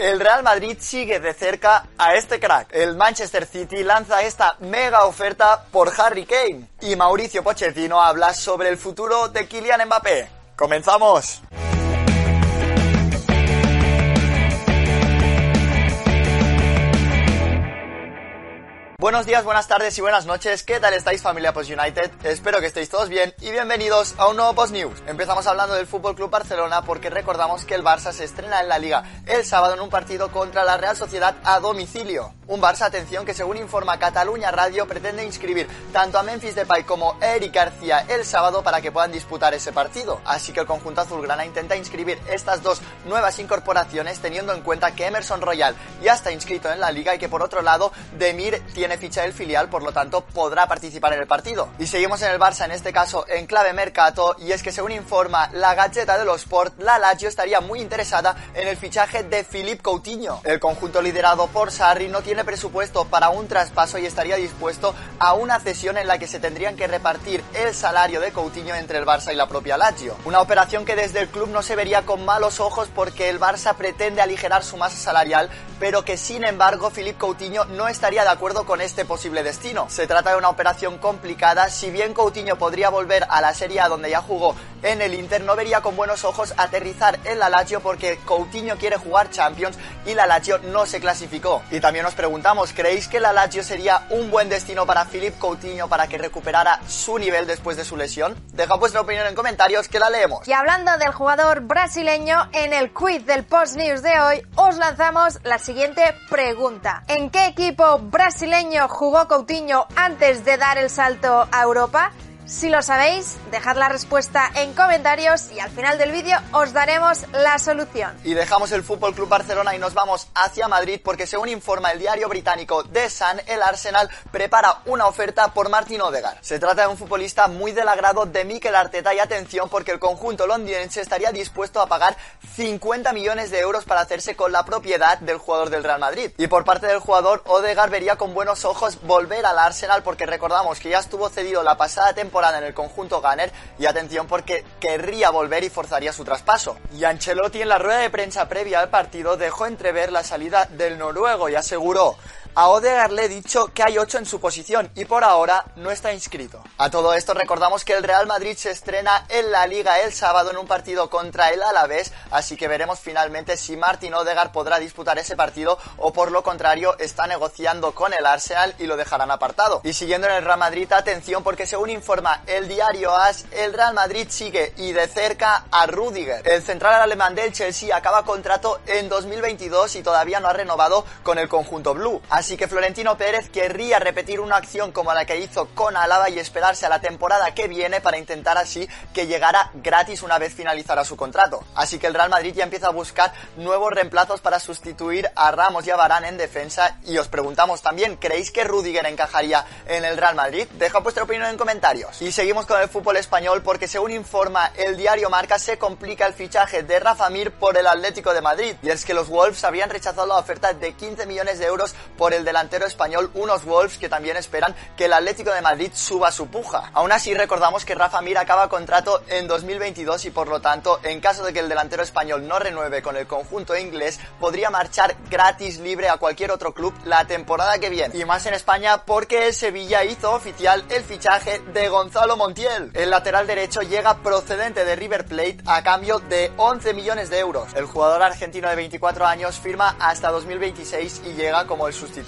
El Real Madrid sigue de cerca a este crack. El Manchester City lanza esta mega oferta por Harry Kane. Y Mauricio Pochettino habla sobre el futuro de Kylian Mbappé. ¡Comenzamos! Buenos días, buenas tardes y buenas noches. ¿Qué tal estáis familia Post United? Espero que estéis todos bien y bienvenidos a un nuevo Post News. Empezamos hablando del Fútbol Club Barcelona porque recordamos que el Barça se estrena en la Liga el sábado en un partido contra la Real Sociedad a domicilio. Un Barça, atención, que según informa Cataluña Radio pretende inscribir tanto a Memphis Depay como Eric García el sábado para que puedan disputar ese partido. Así que el conjunto azulgrana intenta inscribir estas dos nuevas incorporaciones teniendo en cuenta que Emerson Royal ya está inscrito en la liga y que por otro lado Demir tiene ficha del filial, por lo tanto podrá participar en el partido. Y seguimos en el Barça, en este caso en clave mercato, y es que según informa la Gacheta de los Sport, la Lazio estaría muy interesada en el fichaje de Philippe Coutinho. El conjunto liderado por Sarri no tiene presupuesto para un traspaso y estaría dispuesto a una cesión en la que se tendrían que repartir el salario de Coutinho entre el Barça y la propia Lazio. Una operación que desde el club no se vería con malos ojos porque el Barça pretende aligerar su masa salarial, pero que sin embargo Philippe Coutinho no estaría de acuerdo con este posible destino. Se trata de una operación complicada, si bien Coutinho podría volver a la Serie A donde ya jugó en el Inter, no vería con buenos ojos aterrizar en la Lazio porque Coutinho quiere jugar Champions y la Lazio no se clasificó. Y también nos preguntamos, ¿creéis que la Lazio sería un buen destino para Philippe Coutinho para que recuperara su nivel después de su lesión? Deja vuestra opinión en comentarios que la leemos. Y hablando del jugador brasileño, en el quiz del Post News de hoy os lanzamos la siguiente pregunta. ¿En qué equipo brasileño jugó Coutinho antes de dar el salto a Europa? Si lo sabéis, dejad la respuesta en comentarios y al final del vídeo os daremos la solución. Y dejamos el Fútbol Club Barcelona y nos vamos hacia Madrid porque según informa el diario británico The Sun, el Arsenal prepara una oferta por Martin Odegaard. Se trata de un futbolista muy del agrado de Mikel Arteta y atención porque el conjunto londinense estaría dispuesto a pagar 50 millones de euros para hacerse con la propiedad del jugador del Real Madrid. Y por parte del jugador, Odegaard vería con buenos ojos volver al Arsenal porque recordamos que ya estuvo cedido la pasada temporada en el conjunto Gunner y atención porque querría volver y forzaría su traspaso. Y Ancelotti en la rueda de prensa previa al partido dejó entrever la salida del noruego y aseguró a Odegaard le he dicho que hay 8 en su posición y por ahora no está inscrito. A todo esto recordamos que el Real Madrid se estrena en la Liga el sábado en un partido contra el Alavés, así que veremos finalmente si Martin Odegaard podrá disputar ese partido o por lo contrario está negociando con el Arsenal y lo dejarán apartado. Y siguiendo en el Real Madrid, atención porque según informa el diario AS, el Real Madrid sigue y de cerca a Rudiger. El central alemán del Chelsea acaba contrato en 2022 y todavía no ha renovado con el conjunto blue. Así que Florentino Pérez querría repetir una acción como la que hizo con Alaba y esperarse a la temporada que viene para intentar así que llegara gratis una vez finalizara su contrato. Así que el Real Madrid ya empieza a buscar nuevos reemplazos para sustituir a Ramos y a Varane en defensa y os preguntamos también, ¿creéis que Rudiger encajaría en el Real Madrid? Deja vuestra opinión en comentarios. Y seguimos con el fútbol español porque según informa el diario Marca se complica el fichaje de Rafa Mir por el Atlético de Madrid y es que los Wolves habían rechazado la oferta de 15 millones de euros por el delantero español, unos Wolves que también esperan que el Atlético de Madrid suba su puja. Aún así, recordamos que Rafa Mir acaba contrato en 2022 y por lo tanto, en caso de que el delantero español no renueve con el conjunto inglés, podría marchar gratis libre a cualquier otro club la temporada que viene. Y más en España porque el Sevilla hizo oficial el fichaje de Gonzalo Montiel. El lateral derecho llega procedente de River Plate a cambio de 11 millones de euros. El jugador argentino de 24 años firma hasta 2026 y llega como el sustituto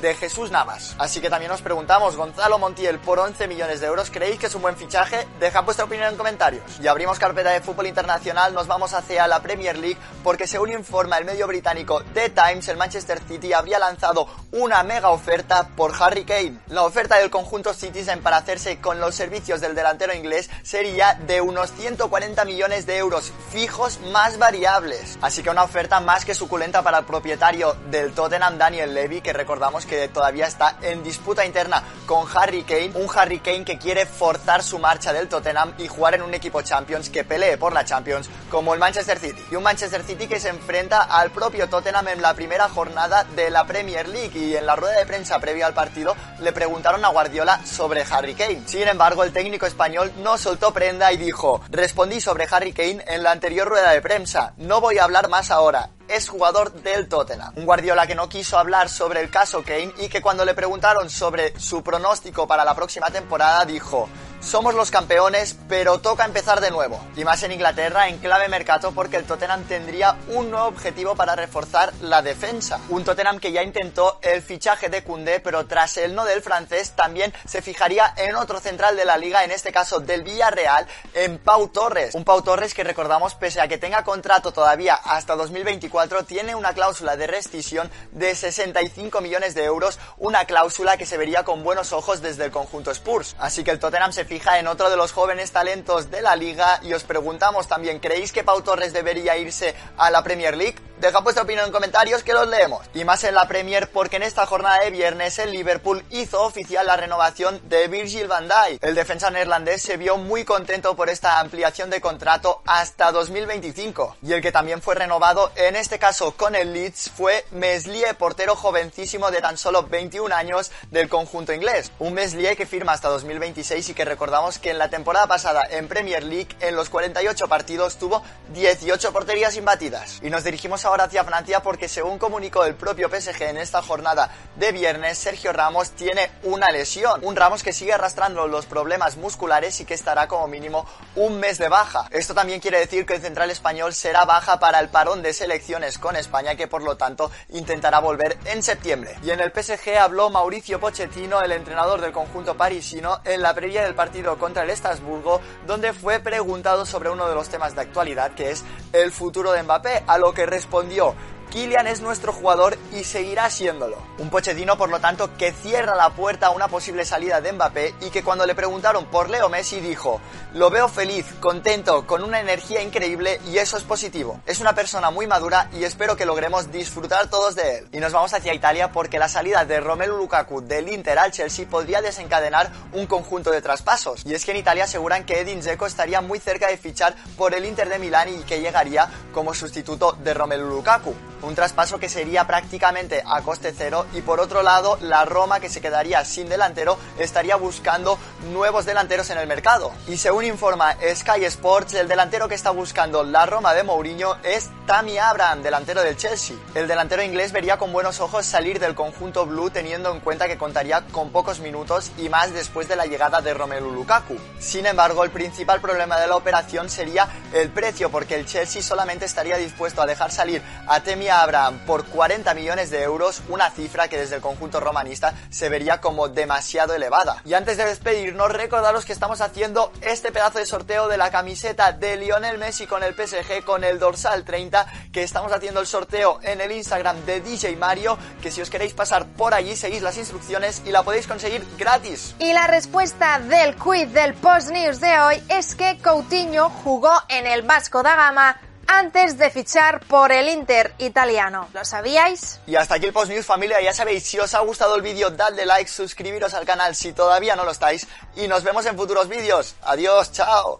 de Jesús Navas. Así que también nos preguntamos, Gonzalo Montiel por 11 millones de euros, ¿creéis que es un buen fichaje? Dejad vuestra opinión en comentarios. Y abrimos carpeta de fútbol internacional, nos vamos hacia la Premier League porque según informa el medio británico The Times, el Manchester City habría lanzado una mega oferta por Harry Kane. La oferta del conjunto Citizen para hacerse con los servicios del delantero inglés sería de unos 140 millones de euros fijos más variables. Así que una oferta más que suculenta para el propietario del Tottenham, Daniel Levy, que recordamos que todavía está en disputa interna con Harry Kane, un Harry Kane que quiere forzar su marcha del Tottenham y jugar en un equipo Champions que pelee por la Champions como el Manchester City. Y un Manchester City que se enfrenta al propio Tottenham en la primera jornada de la Premier League y en la rueda de prensa previa al partido le preguntaron a Guardiola sobre Harry Kane. Sin embargo, el técnico español no soltó prenda y dijo, respondí sobre Harry Kane en la anterior rueda de prensa, no voy a hablar más ahora es jugador del Tottenham. Un Guardiola que no quiso hablar sobre el caso Kane y que cuando le preguntaron sobre su pronóstico para la próxima temporada dijo somos los campeones, pero toca empezar de nuevo. Y más en Inglaterra, en clave mercado, porque el Tottenham tendría un nuevo objetivo para reforzar la defensa. Un Tottenham que ya intentó el fichaje de Koundé, pero tras el no del francés, también se fijaría en otro central de la liga, en este caso del Villarreal, en Pau Torres. Un Pau Torres que recordamos, pese a que tenga contrato todavía hasta 2024, tiene una cláusula de rescisión de 65 millones de euros, una cláusula que se vería con buenos ojos desde el conjunto Spurs. Así que el Tottenham se fija en otro de los jóvenes talentos de la liga y os preguntamos también, ¿creéis que Pau Torres debería irse a la Premier League? Deja vuestra opinión en comentarios que los leemos. Y más en la Premier porque en esta jornada de viernes el Liverpool hizo oficial la renovación de Virgil van Dijk. El defensa neerlandés se vio muy contento por esta ampliación de contrato hasta 2025. Y el que también fue renovado, en este caso con el Leeds, fue Meslier, portero jovencísimo de tan solo 21 años del conjunto inglés. Un Meslier que firma hasta 2026 y que recordamos que en la temporada pasada en Premier League, en los 48 partidos, tuvo 18 porterías imbatidas. Y nos dirigimos ahora hacia Francia porque según comunicó el propio PSG en esta jornada de viernes, Sergio Ramos tiene una lesión. Un Ramos que sigue arrastrando los problemas musculares y que estará como mínimo un mes de baja. Esto también quiere decir que el central español será baja para el parón de selecciones con España que por lo tanto intentará volver en septiembre. Y en el PSG habló Mauricio Pochettino, el entrenador del conjunto parisino, en la previa del partido contra el Estrasburgo, donde fue preguntado sobre uno de los temas de actualidad que es el futuro de Mbappé, a lo que respondió Kylian es nuestro jugador y seguirá siéndolo. Un Pochettino, por lo tanto, que cierra la puerta a una posible salida de Mbappé y que cuando le preguntaron por Leo Messi dijo, lo veo feliz, contento, con una energía increíble y eso es positivo. Es una persona muy madura y espero que logremos disfrutar todos de él. Y nos vamos hacia Italia porque la salida de Romelu Lukaku del Inter al Chelsea podría desencadenar un conjunto de traspasos. Y es que en Italia aseguran que Edin Dzeko estaría muy cerca de fichar por el Inter de Milán y que llegaría como sustituto de Romelu Lukaku un traspaso que sería prácticamente a coste cero y por otro lado la Roma que se quedaría sin delantero estaría buscando nuevos delanteros en el mercado. Y según informa Sky Sports, el delantero que está buscando la Roma de Mourinho es Tammy Abraham, delantero del Chelsea. El delantero inglés vería con buenos ojos salir del conjunto blue teniendo en cuenta que contaría con pocos minutos y más después de la llegada de Romelu Lukaku. Sin embargo, el principal problema de la operación sería el precio porque el Chelsea solamente estaría dispuesto a dejar salir a Temi Abraham por 40 millones de euros, una cifra que desde el conjunto romanista se vería como demasiado elevada. Y antes de despedirnos, recordaros que estamos haciendo este pedazo de sorteo de la camiseta de Lionel Messi con el PSG con el dorsal 30, que estamos haciendo el sorteo en el Instagram de DJ Mario, que si os queréis pasar por allí seguís las instrucciones y la podéis conseguir gratis. Y la respuesta del quiz del Post News de hoy es que Coutinho jugó en el Vasco da Gama antes de fichar por el Inter italiano. ¿Lo sabíais? Y hasta aquí el Post News familia, ya sabéis, si os ha gustado el vídeo, dadle like, suscribiros al canal si todavía no lo estáis y nos vemos en futuros vídeos. Adiós, chao.